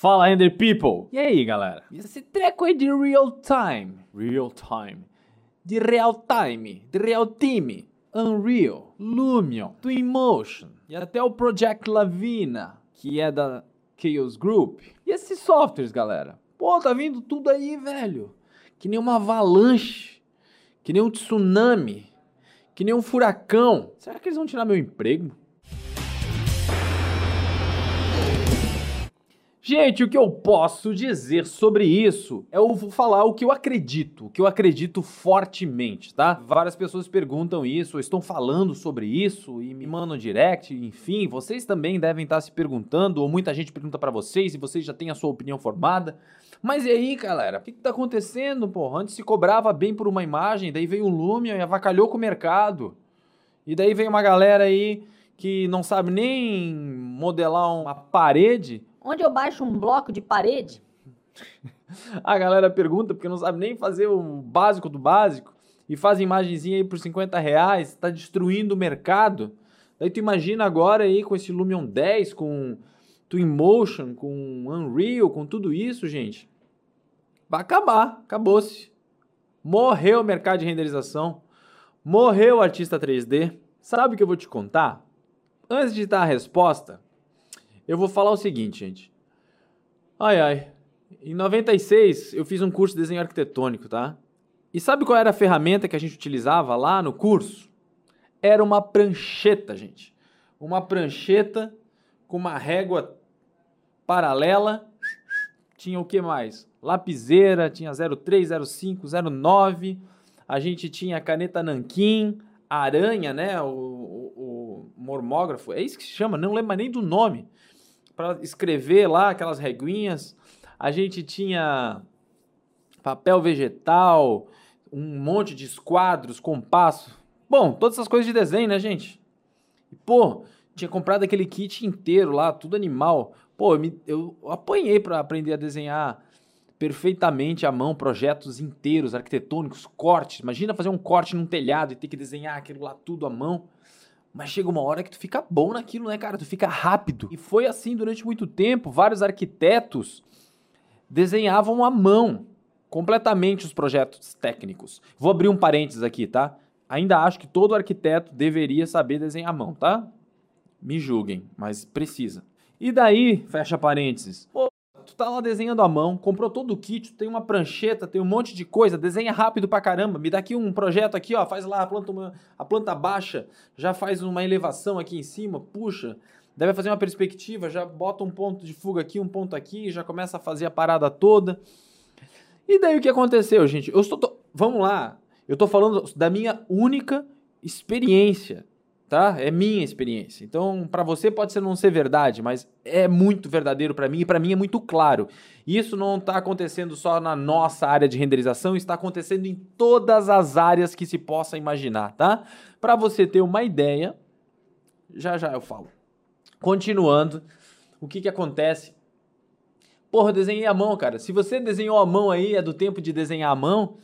Fala, Render People! E aí, galera? E esse treco aí de real time? Real time. De real time. De real time. Unreal, Lumion, Twinmotion e até o Project Lavina, que é da Chaos Group. E esses softwares, galera? Pô, tá vindo tudo aí, velho. Que nem uma avalanche, que nem um tsunami, que nem um furacão. Será que eles vão tirar meu emprego? Gente, o que eu posso dizer sobre isso? Eu vou falar o que eu acredito, o que eu acredito fortemente, tá? Várias pessoas perguntam isso, ou estão falando sobre isso e me mandam direct, enfim, vocês também devem estar se perguntando, ou muita gente pergunta para vocês e vocês já têm a sua opinião formada. Mas e aí, galera? O que, que tá acontecendo, porra? Antes se cobrava bem por uma imagem, daí veio o Lumion e avacalhou com o mercado. E daí vem uma galera aí que não sabe nem modelar uma parede Onde eu baixo um bloco de parede? A galera pergunta porque não sabe nem fazer o básico do básico e faz imagenzinha aí por 50 reais, tá destruindo o mercado. Daí tu imagina agora aí com esse Lumion 10, com Twinmotion, com Unreal, com tudo isso, gente. Vai acabar, acabou-se. Morreu o mercado de renderização. Morreu o artista 3D. Sabe o que eu vou te contar? Antes de dar a resposta, eu vou falar o seguinte, gente. Ai, ai. Em 96, eu fiz um curso de desenho arquitetônico, tá? E sabe qual era a ferramenta que a gente utilizava lá no curso? Era uma prancheta, gente. Uma prancheta com uma régua paralela. Tinha o que mais? Lapiseira, tinha 03, 05, 09. A gente tinha caneta nanquim, aranha, né? O, o, o mormógrafo. É isso que se chama, não lembro nem do nome para escrever lá aquelas reguinhas. A gente tinha papel vegetal, um monte de esquadros, compasso. Bom, todas essas coisas de desenho, né, gente? Pô, tinha comprado aquele kit inteiro lá, tudo animal. Pô, eu, me, eu apanhei para aprender a desenhar perfeitamente à mão projetos inteiros, arquitetônicos, cortes. Imagina fazer um corte num telhado e ter que desenhar aquilo lá tudo à mão. Mas chega uma hora que tu fica bom naquilo, né, cara? Tu fica rápido. E foi assim durante muito tempo. Vários arquitetos desenhavam à mão completamente os projetos técnicos. Vou abrir um parênteses aqui, tá? Ainda acho que todo arquiteto deveria saber desenhar à mão, tá? Me julguem, mas precisa. E daí, fecha parênteses. Pô, tu tá lá desenhando à mão, comprou todo o kit, tem uma prancheta, tem um monte de coisa, desenha rápido pra caramba. Me dá aqui um projeto aqui, ó, faz lá a planta, uma, a planta baixa, já faz uma elevação aqui em cima, puxa, deve fazer uma perspectiva, já bota um ponto de fuga aqui, um ponto aqui, já começa a fazer a parada toda. E daí o que aconteceu, gente? Eu estou, tô, vamos lá, eu tô falando da minha única experiência tá? É minha experiência. Então, para você pode ser não ser verdade, mas é muito verdadeiro para mim e para mim é muito claro. Isso não está acontecendo só na nossa área de renderização, está acontecendo em todas as áreas que se possa imaginar, tá? Para você ter uma ideia, já já eu falo. Continuando, o que que acontece? Porra, eu desenhei a mão, cara. Se você desenhou a mão aí, é do tempo de desenhar a mão,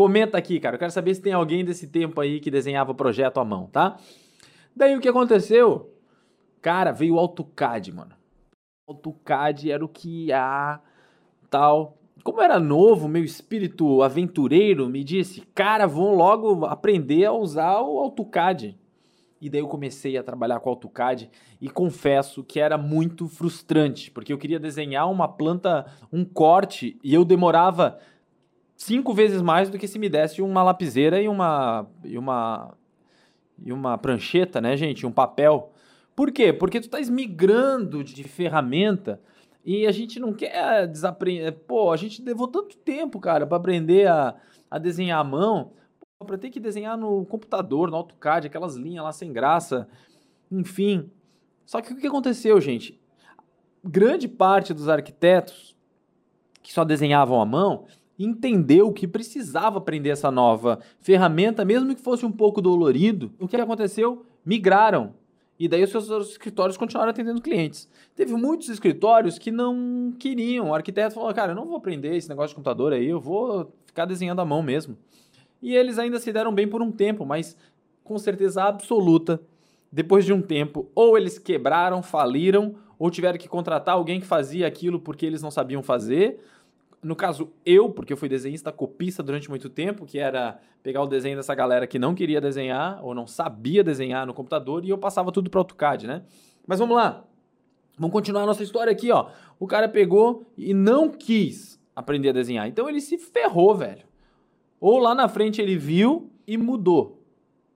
Comenta aqui, cara. Eu quero saber se tem alguém desse tempo aí que desenhava projeto à mão, tá? Daí o que aconteceu? Cara, veio o AutoCAD, mano. O AutoCAD era o que há, tal. Como era novo, meu espírito aventureiro me disse, cara, vão logo aprender a usar o AutoCAD. E daí eu comecei a trabalhar com AutoCAD e confesso que era muito frustrante, porque eu queria desenhar uma planta, um corte, e eu demorava cinco vezes mais do que se me desse uma lapiseira e uma e uma e uma prancheta, né, gente, um papel. Por quê? Porque tu tá migrando de ferramenta e a gente não quer desaprender. Pô, a gente levou tanto tempo, cara, para aprender a, a desenhar à mão, para ter que desenhar no computador, no AutoCAD, aquelas linhas lá sem graça, enfim. Só que o que aconteceu, gente? Grande parte dos arquitetos que só desenhavam à mão entendeu que precisava aprender essa nova ferramenta, mesmo que fosse um pouco dolorido. O que aconteceu? Migraram. E daí os seus escritórios continuaram atendendo clientes. Teve muitos escritórios que não queriam. O arquiteto falou: cara, eu não vou aprender esse negócio de computador aí, eu vou ficar desenhando à mão mesmo. E eles ainda se deram bem por um tempo, mas com certeza absoluta, depois de um tempo, ou eles quebraram, faliram, ou tiveram que contratar alguém que fazia aquilo porque eles não sabiam fazer. No caso, eu, porque eu fui desenhista copista durante muito tempo, que era pegar o desenho dessa galera que não queria desenhar ou não sabia desenhar no computador e eu passava tudo para AutoCAD, né? Mas vamos lá. Vamos continuar a nossa história aqui, ó. O cara pegou e não quis aprender a desenhar. Então ele se ferrou, velho. Ou lá na frente ele viu e mudou.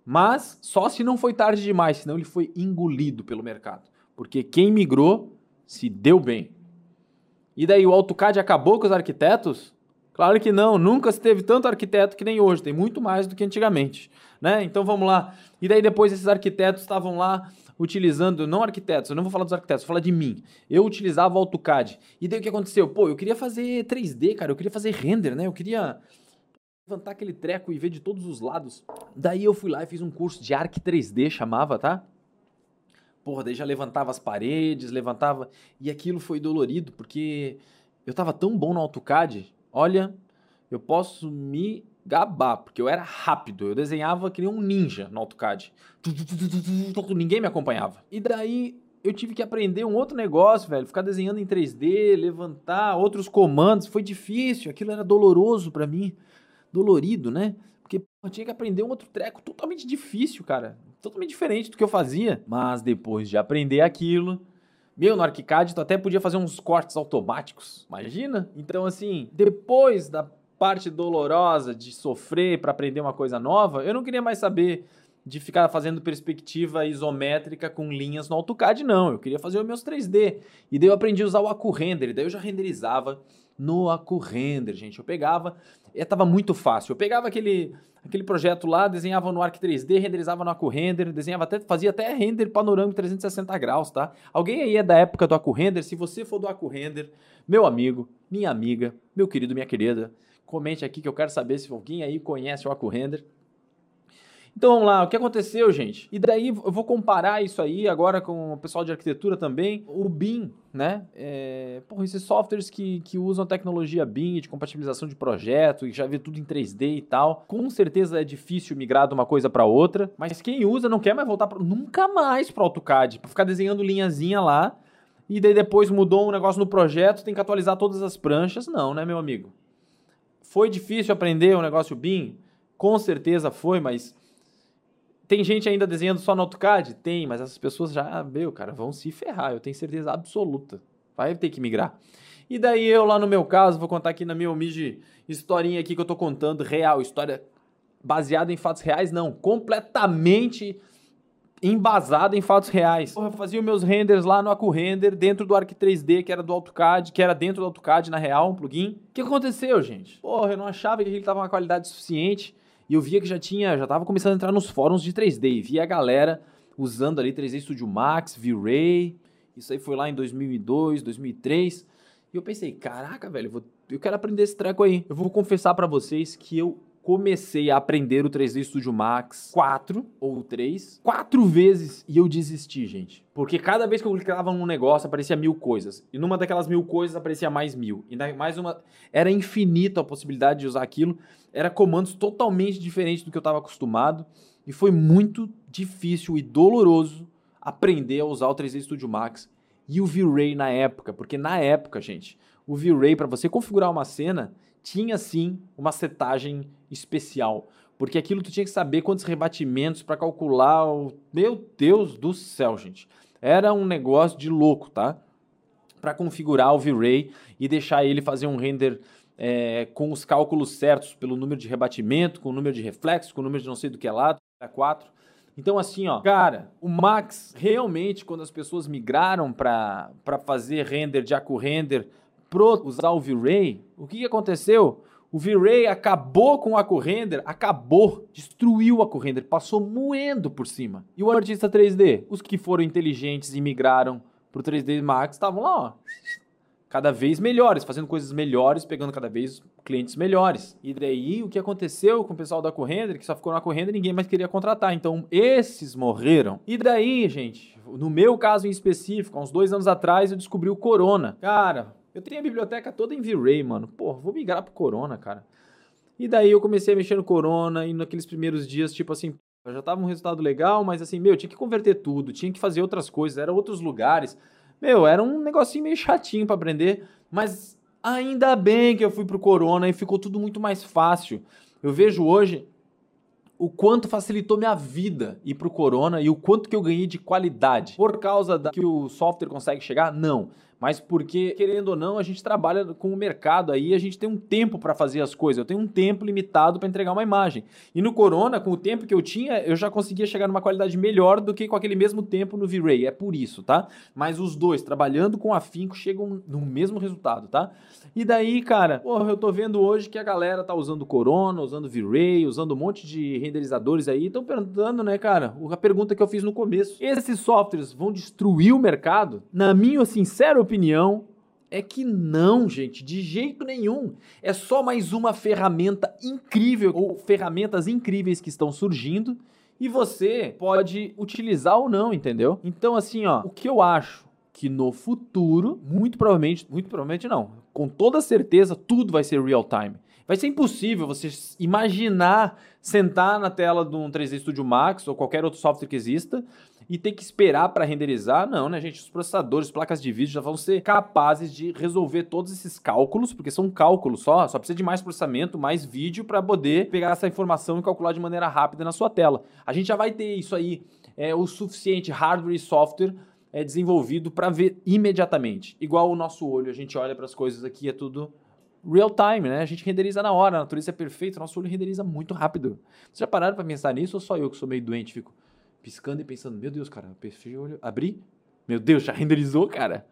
Mas só se não foi tarde demais, senão ele foi engolido pelo mercado. Porque quem migrou se deu bem. E daí o AutoCAD acabou com os arquitetos? Claro que não, nunca se teve tanto arquiteto que nem hoje, tem muito mais do que antigamente, né? Então vamos lá. E daí depois esses arquitetos estavam lá utilizando, não arquitetos, eu não vou falar dos arquitetos, vou falar de mim. Eu utilizava o AutoCAD. E daí o que aconteceu? Pô, eu queria fazer 3D, cara, eu queria fazer render, né? Eu queria levantar aquele treco e ver de todos os lados. Daí eu fui lá e fiz um curso de Arc 3D, chamava, tá? Porra, daí já levantava as paredes, levantava. E aquilo foi dolorido, porque eu tava tão bom no AutoCAD. Olha, eu posso me gabar, porque eu era rápido. Eu desenhava que nem um ninja no AutoCAD. Ninguém me acompanhava. E daí eu tive que aprender um outro negócio, velho. Ficar desenhando em 3D, levantar outros comandos. Foi difícil, aquilo era doloroso para mim. Dolorido, né? Porque eu tinha que aprender um outro treco totalmente difícil, cara totalmente diferente do que eu fazia. Mas depois de aprender aquilo, meu, no ArchiCAD tu até podia fazer uns cortes automáticos, imagina? Então assim, depois da parte dolorosa de sofrer para aprender uma coisa nova, eu não queria mais saber de ficar fazendo perspectiva isométrica com linhas no AutoCAD, não. Eu queria fazer os meus 3D. E daí eu aprendi a usar o AcuRender, daí eu já renderizava no AcuRender, gente. Eu pegava, estava muito fácil. Eu pegava aquele aquele projeto lá, desenhava no Arc 3D, renderizava no AcuRender, desenhava até, fazia até render panorâmico 360 graus, tá? Alguém aí é da época do AcuRender? Se você for do AcuRender, meu amigo, minha amiga, meu querido, minha querida, comente aqui que eu quero saber se alguém aí conhece o AcuRender. Então vamos lá, o que aconteceu, gente? E daí eu vou comparar isso aí agora com o pessoal de arquitetura também. O BIM, né? É, porra, esses softwares que, que usam a tecnologia BIM de compatibilização de projeto, e já vê tudo em 3D e tal. Com certeza é difícil migrar de uma coisa para outra, mas quem usa não quer mais voltar pra, nunca mais para AutoCAD, para ficar desenhando linhazinha lá. E daí depois mudou um negócio no projeto, tem que atualizar todas as pranchas. Não, né, meu amigo? Foi difícil aprender o negócio BIM? Com certeza foi, mas tem gente ainda desenhando só no AutoCAD? Tem, mas essas pessoas já, meu, cara, vão se ferrar, eu tenho certeza absoluta. Vai ter que migrar. E daí eu lá no meu caso, vou contar aqui na minha humilde historinha aqui que eu tô contando, real, história baseada em fatos reais, não, completamente embasada em fatos reais. Eu fazia meus renders lá no AcuRender, dentro do Arc 3D, que era do AutoCAD, que era dentro do AutoCAD, na real, um plugin. O que aconteceu, gente? Porra, eu não achava que ele tava uma qualidade suficiente. E eu via que já tinha, já tava começando a entrar nos fóruns de 3D. E via a galera usando ali 3D Studio Max, V-Ray. Isso aí foi lá em 2002, 2003. E eu pensei, caraca, velho, eu, vou, eu quero aprender esse treco aí. Eu vou confessar para vocês que eu comecei a aprender o 3D Studio Max quatro ou três, quatro vezes e eu desisti, gente. Porque cada vez que eu clicava num negócio aparecia mil coisas. E numa daquelas mil coisas aparecia mais mil. E mais uma. Era infinito a possibilidade de usar aquilo. Era comandos totalmente diferentes do que eu estava acostumado. E foi muito difícil e doloroso aprender a usar o 3D Studio Max e o V-Ray na época. Porque na época, gente, o V-Ray, para você configurar uma cena, tinha sim uma setagem especial. Porque aquilo tu tinha que saber quantos rebatimentos para calcular. O... Meu Deus do céu, gente. Era um negócio de louco, tá? Para configurar o V-Ray e deixar ele fazer um render é, com os cálculos certos pelo número de rebatimento, com o número de reflexo, com o número de não sei do que é lá, 4. Então, assim, ó, cara, o Max realmente, quando as pessoas migraram para fazer render de AcuRender pro usar o V-Ray, o que, que aconteceu? O V-Ray acabou com o AcuRender, acabou, destruiu o AcuRender, passou moendo por cima. E o artista 3D? Os que foram inteligentes e migraram pro 3D Max estavam lá, ó, cada vez melhores, fazendo coisas melhores, pegando cada vez clientes melhores. E daí o que aconteceu com o pessoal da AcuRender, que só ficou na AcuRender, ninguém mais queria contratar. Então esses morreram. E daí, gente, no meu caso em específico, há uns dois anos atrás, eu descobri o Corona. Cara, eu tenho a biblioteca toda em V-Ray, mano. Pô, vou migrar pro Corona, cara. E daí eu comecei a mexer no Corona e naqueles primeiros dias, tipo assim, já tava um resultado legal, mas assim, meu, tinha que converter tudo, tinha que fazer outras coisas, eram outros lugares. Meu, era um negocinho meio chatinho para aprender, mas ainda bem que eu fui pro Corona e ficou tudo muito mais fácil. Eu vejo hoje o quanto facilitou minha vida ir pro Corona e o quanto que eu ganhei de qualidade. Por causa da que o software consegue chegar? Não mas porque, querendo ou não, a gente trabalha com o mercado aí, a gente tem um tempo para fazer as coisas. Eu tenho um tempo limitado para entregar uma imagem. E no Corona, com o tempo que eu tinha, eu já conseguia chegar numa qualidade melhor do que com aquele mesmo tempo no V-Ray. É por isso, tá? Mas os dois, trabalhando com afinco, chegam no mesmo resultado, tá? E daí, cara, porra, eu tô vendo hoje que a galera tá usando Corona, usando V-Ray, usando um monte de renderizadores aí. Estão perguntando, né, cara? A pergunta que eu fiz no começo. Esses softwares vão destruir o mercado? Na minha sincera opinião, opinião é que não, gente, de jeito nenhum. É só mais uma ferramenta incrível ou ferramentas incríveis que estão surgindo e você pode utilizar ou não, entendeu? Então, assim, ó, o que eu acho que no futuro, muito provavelmente, muito provavelmente não, com toda certeza, tudo vai ser real time. Vai ser impossível você imaginar sentar na tela de um 3D Studio Max ou qualquer outro software que exista e ter que esperar para renderizar. Não, né, gente? Os processadores, placas de vídeo já vão ser capazes de resolver todos esses cálculos, porque são cálculos só, só precisa de mais processamento, mais vídeo para poder pegar essa informação e calcular de maneira rápida na sua tela. A gente já vai ter isso aí, é o suficiente hardware e software é desenvolvido para ver imediatamente. Igual o nosso olho, a gente olha para as coisas aqui, é tudo real time, né? A gente renderiza na hora, a natureza é perfeita, nosso olho renderiza muito rápido. Vocês já pararam para pensar nisso ou só eu que sou meio doente fico piscando e pensando, meu Deus, cara, fechei o olho, abri, meu Deus, já renderizou, cara.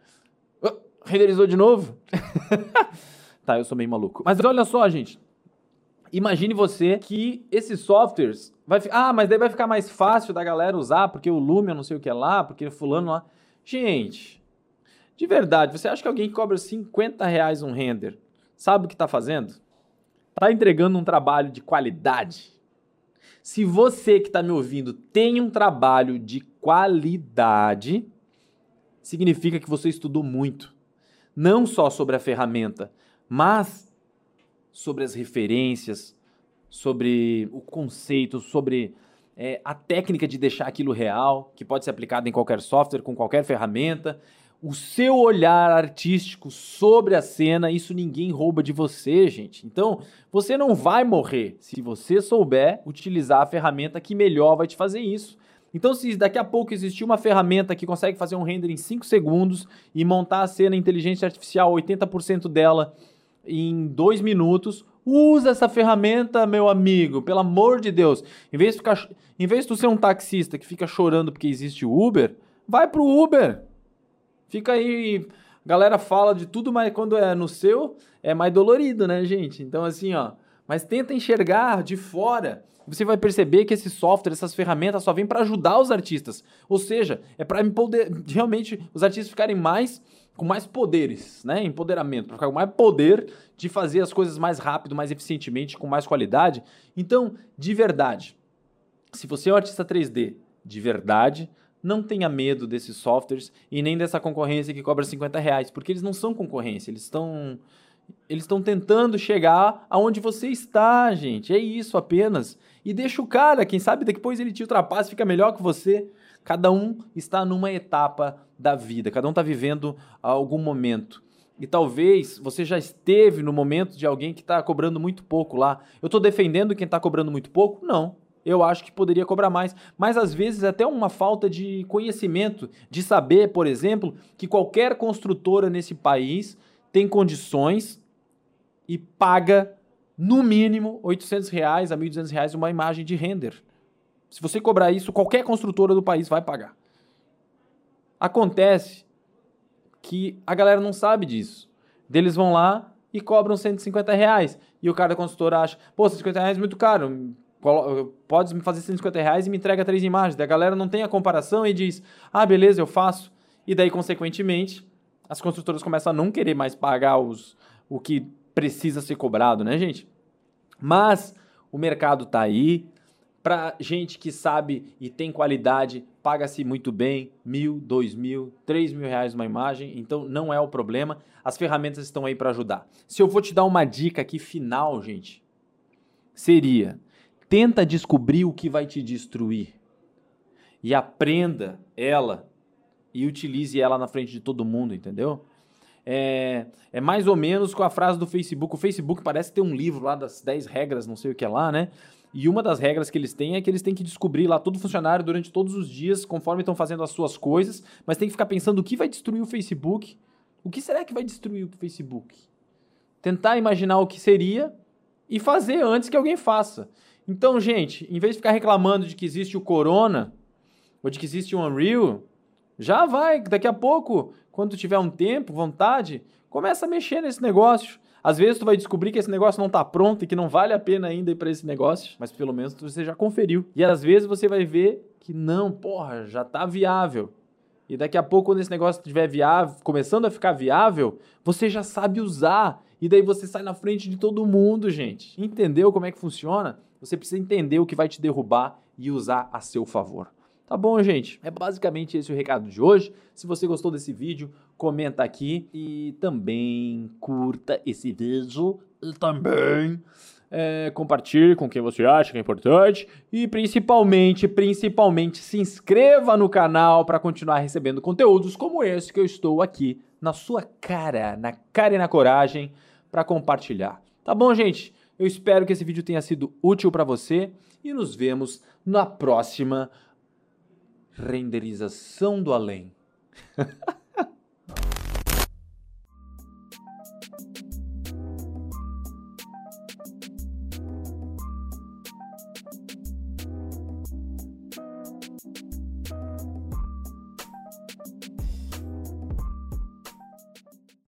Oh, renderizou de novo? tá, eu sou meio maluco. Mas olha só, gente. Imagine você que esses softwares vai ah, mas daí vai ficar mais fácil da galera usar, porque o Lumion não sei o que é lá, porque fulano lá. Gente, de verdade, você acha que alguém que cobra 50 reais um render sabe o que está fazendo? Está entregando um trabalho de qualidade se você que está me ouvindo tem um trabalho de qualidade, significa que você estudou muito. Não só sobre a ferramenta, mas sobre as referências, sobre o conceito, sobre é, a técnica de deixar aquilo real, que pode ser aplicada em qualquer software, com qualquer ferramenta o seu olhar artístico sobre a cena, isso ninguém rouba de você, gente. Então, você não vai morrer se você souber utilizar a ferramenta que melhor vai te fazer isso. Então, se daqui a pouco existir uma ferramenta que consegue fazer um render em 5 segundos e montar a cena inteligência artificial, 80% dela em 2 minutos, usa essa ferramenta, meu amigo, pelo amor de Deus. Em vez de, ficar, em vez de tu ser um taxista que fica chorando porque existe o Uber, vai pro Uber. Fica aí. Galera fala de tudo, mas quando é no seu, é mais dolorido, né, gente? Então, assim, ó. Mas tenta enxergar de fora. Você vai perceber que esse software, essas ferramentas só vêm para ajudar os artistas. Ou seja, é para poder realmente os artistas ficarem mais com mais poderes, né? Empoderamento, para ficar com mais poder de fazer as coisas mais rápido, mais eficientemente, com mais qualidade. Então, de verdade, se você é um artista 3D de verdade, não tenha medo desses softwares e nem dessa concorrência que cobra 50 reais, porque eles não são concorrência, eles estão eles estão tentando chegar aonde você está, gente. É isso apenas. E deixa o cara, quem sabe depois ele te ultrapassa, fica melhor que você. Cada um está numa etapa da vida, cada um está vivendo algum momento. E talvez você já esteve no momento de alguém que está cobrando muito pouco lá. Eu estou defendendo quem está cobrando muito pouco? Não eu acho que poderia cobrar mais. Mas às vezes até uma falta de conhecimento, de saber, por exemplo, que qualquer construtora nesse país tem condições e paga no mínimo 800 reais a 1.200 reais uma imagem de render. Se você cobrar isso, qualquer construtora do país vai pagar. Acontece que a galera não sabe disso. Deles vão lá e cobram 150 reais. E o cara da construtora acha, pô, 150 reais é muito caro, pode me fazer 150 reais e me entrega três imagens. Daí a galera não tem a comparação e diz, ah, beleza, eu faço. E daí, consequentemente, as construtoras começam a não querer mais pagar os, o que precisa ser cobrado, né, gente? Mas o mercado está aí. Para gente que sabe e tem qualidade, paga-se muito bem, mil, dois mil, três mil reais uma imagem, então não é o problema. As ferramentas estão aí para ajudar. Se eu vou te dar uma dica aqui final, gente, seria Tenta descobrir o que vai te destruir e aprenda ela e utilize ela na frente de todo mundo, entendeu? É, é mais ou menos com a frase do Facebook. O Facebook parece ter um livro lá das 10 regras, não sei o que é lá, né? E uma das regras que eles têm é que eles têm que descobrir lá todo funcionário durante todos os dias, conforme estão fazendo as suas coisas, mas tem que ficar pensando o que vai destruir o Facebook. O que será que vai destruir o Facebook? Tentar imaginar o que seria e fazer antes que alguém faça. Então, gente, em vez de ficar reclamando de que existe o Corona ou de que existe o Unreal, já vai, daqui a pouco, quando tiver um tempo, vontade, começa a mexer nesse negócio. Às vezes tu vai descobrir que esse negócio não está pronto e que não vale a pena ainda ir para esse negócio, mas pelo menos você já conferiu. E às vezes você vai ver que não, porra, já está viável. E daqui a pouco, quando esse negócio estiver viável, começando a ficar viável, você já sabe usar. E daí você sai na frente de todo mundo, gente. Entendeu como é que funciona? Você precisa entender o que vai te derrubar e usar a seu favor. Tá bom, gente? É basicamente esse o recado de hoje. Se você gostou desse vídeo, comenta aqui e também curta esse vídeo e também é, compartilhe com quem você acha que é importante e principalmente, principalmente se inscreva no canal para continuar recebendo conteúdos como esse que eu estou aqui na sua cara, na cara e na coragem para compartilhar. Tá bom, gente? Eu espero que esse vídeo tenha sido útil para você e nos vemos na próxima renderização do além.